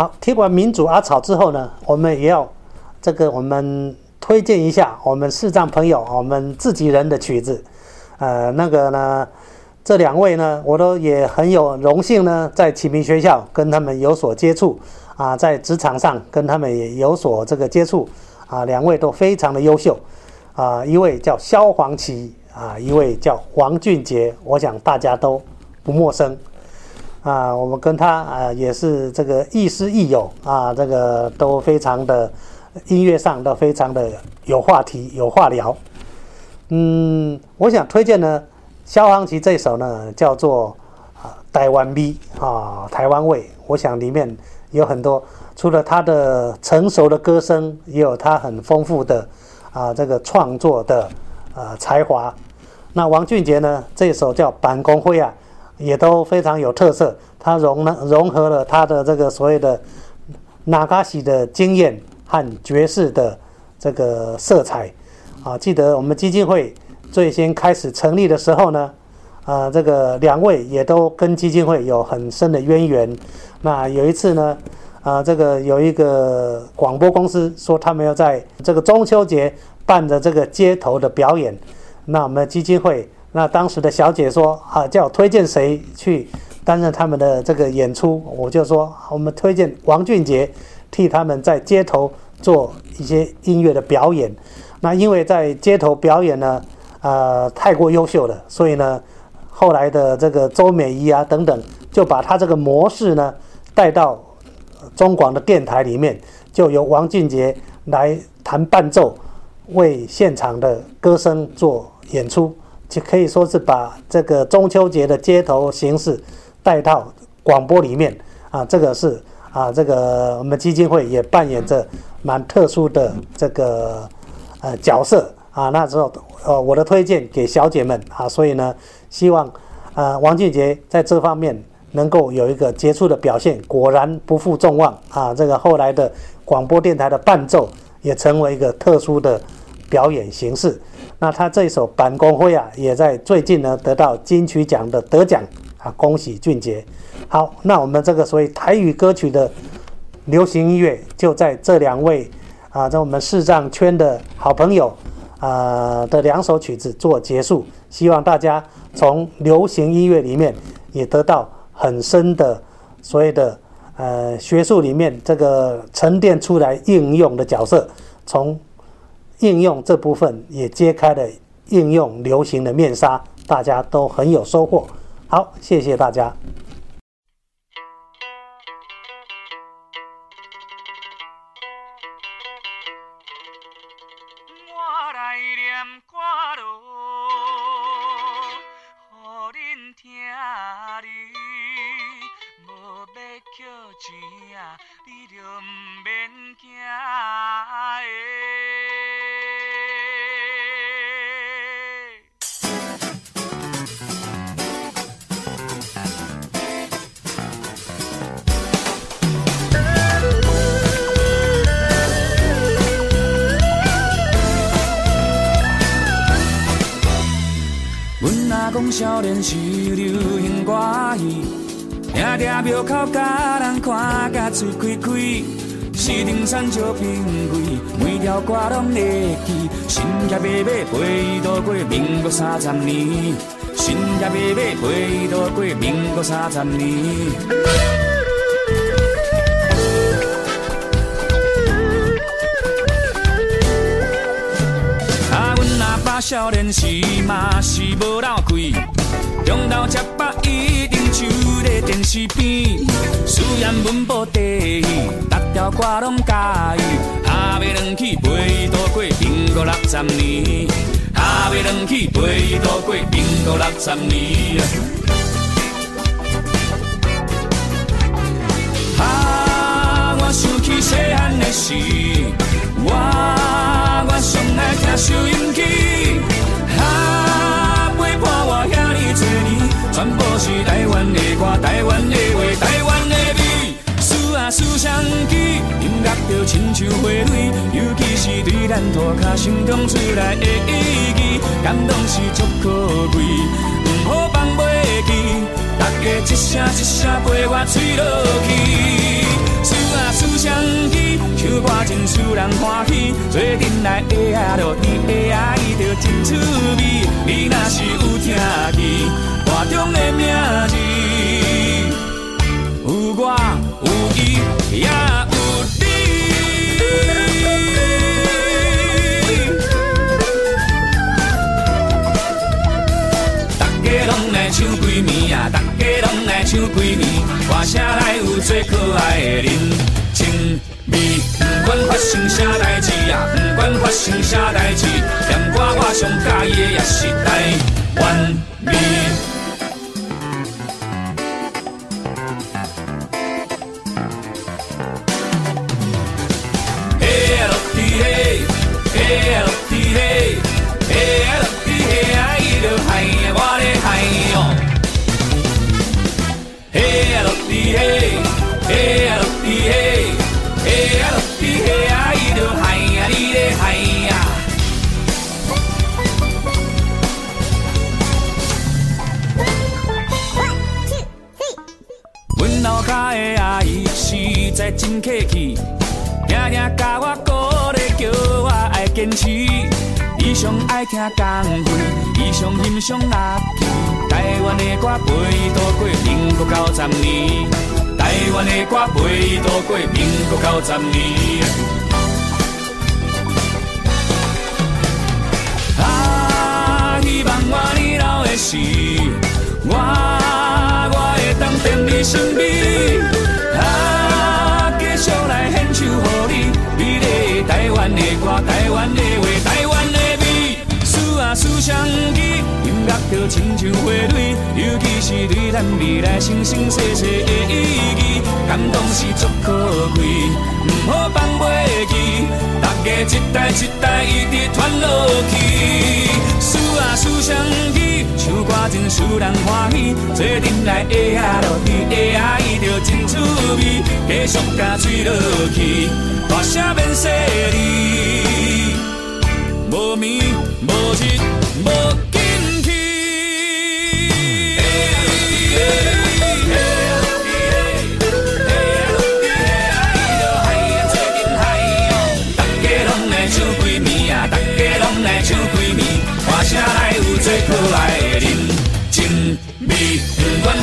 好，听完民主阿草之后呢，我们也要这个我们推荐一下我们视障朋友我们自己人的曲子。呃，那个呢，这两位呢，我都也很有荣幸呢，在启明学校跟他们有所接触啊，在职场上跟他们也有所这个接触啊，两位都非常的优秀啊，一位叫萧煌奇啊，一位叫王俊杰，我想大家都不陌生。啊，我们跟他啊也是这个亦师亦友啊，这个都非常的音乐上都非常的有话题有话聊。嗯，我想推荐呢，萧煌奇这首呢叫做啊台湾味啊台湾味。我想里面有很多，除了他的成熟的歌声，也有他很丰富的啊这个创作的啊才华。那王俊杰呢这首叫板公会啊。也都非常有特色，它融了融合了它的这个所谓的纳卡西的经验和爵士的这个色彩啊。记得我们基金会最先开始成立的时候呢，啊，这个两位也都跟基金会有很深的渊源。那有一次呢，啊，这个有一个广播公司说他们要在这个中秋节办的这个街头的表演，那我们基金会。那当时的小姐说啊，叫我推荐谁去担任他们的这个演出，我就说我们推荐王俊杰替他们在街头做一些音乐的表演。那因为在街头表演呢，呃，太过优秀了，所以呢，后来的这个周美仪啊等等，就把他这个模式呢带到中广的电台里面，就由王俊杰来弹伴奏，为现场的歌声做演出。就可以说是把这个中秋节的街头形式带到广播里面啊，这个是啊，这个我们基金会也扮演着蛮特殊的这个呃角色啊。那时候呃，我的推荐给小姐们啊，所以呢，希望呃王俊杰在这方面能够有一个杰出的表现。果然不负众望啊，这个后来的广播电台的伴奏也成为一个特殊的表演形式。那他这一首《板公会》啊，也在最近呢得到金曲奖的得奖啊，恭喜俊杰。好，那我们这个所谓台语歌曲的流行音乐，就在这两位啊，在我们视障圈的好朋友啊的两首曲子做结束。希望大家从流行音乐里面也得到很深的所谓的呃学术里面这个沉淀出来应用的角色，从。应用这部分也揭开了应用流行的面纱，大家都很有收获。好，谢谢大家。讲少年时流行歌，定定庙口甲人看甲嘴开开。四顶山石平贵，每条歌拢会记。新野马马陪渡过民国三十年，新野马马陪渡过民国三十年。少年时嘛是无老气，中昼吃饱一定就在电视边。虽然文保第一，逐条歌拢喜欢。下尾两起陪渡过民国六十年，下尾两起陪渡过民国六十年。啊，我想起细汉的时，我我上爱听收音机。全部是台湾的歌，台湾的话，台湾的美。思啊思相记，音乐就亲像花蕊，尤其是对咱土脚心中出来的意义，感动是足可贵，唔好放袂记。大家一声一声陪我吹落去。思啊唱歌真使人欢喜，做阵来会啊落甜，会啊伊着真趣味。你若是有听见，歌中的名字，有我有伊也有你。大家拢来唱几暝啊，大家拢来唱几暝，歌声内有最可爱的人。咪，不管发生啥代志啊，不管发生啥代志，连我我上喜意的也是台湾味。真客气，定定甲我鼓励，叫我爱坚持。伊上爱听港语，伊上欣赏乐器。台湾的歌陪伊度过民国九十年。台湾的歌陪伊度过民国九十年。啊，希望我年老的时，我我会当在你身边。湾的歌，台湾的话，台湾的味，思啊思相依。音乐就亲像花蕊，尤其是对咱未来生生世世的意义，感动是足可贵，唔好放袂记。大家一代一代一直传落去，思啊思相依，唱歌真使人欢喜，做阵来会啊落地，会啊伊就真趣味，继续甲吹落去，大声免细哩，无眠无日无见。声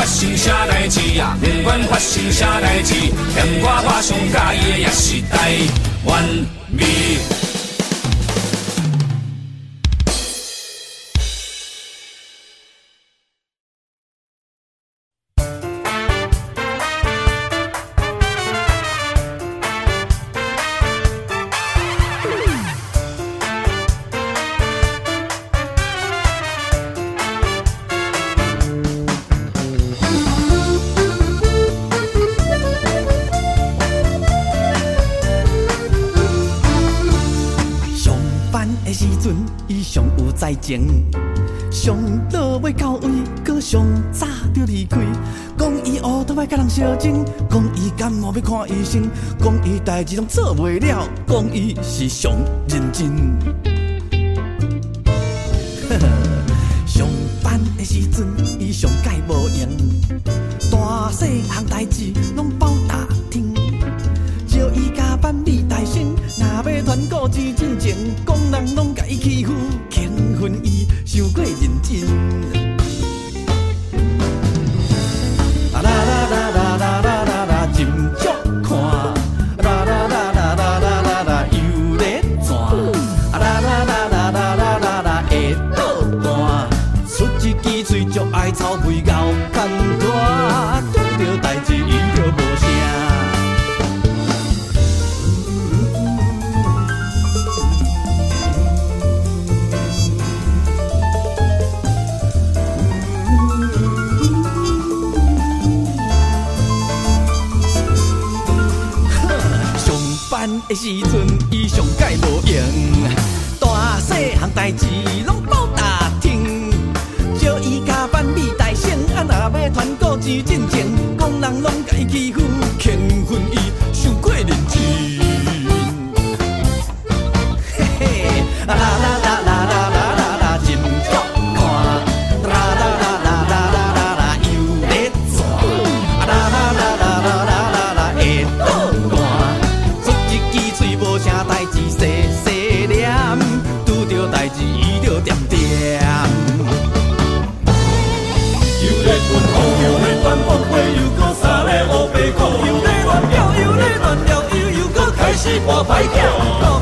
发生啥代志啊，不管发生啥代志，连我我上喜意的也是台湾味。时阵，伊上落尾到位，搁上早就离开。讲伊乌头摆甲人相争，讲伊感冒要看医生，讲伊代志拢做袂了，讲伊是上认真。看，人拢甲伊欺负，我白嫖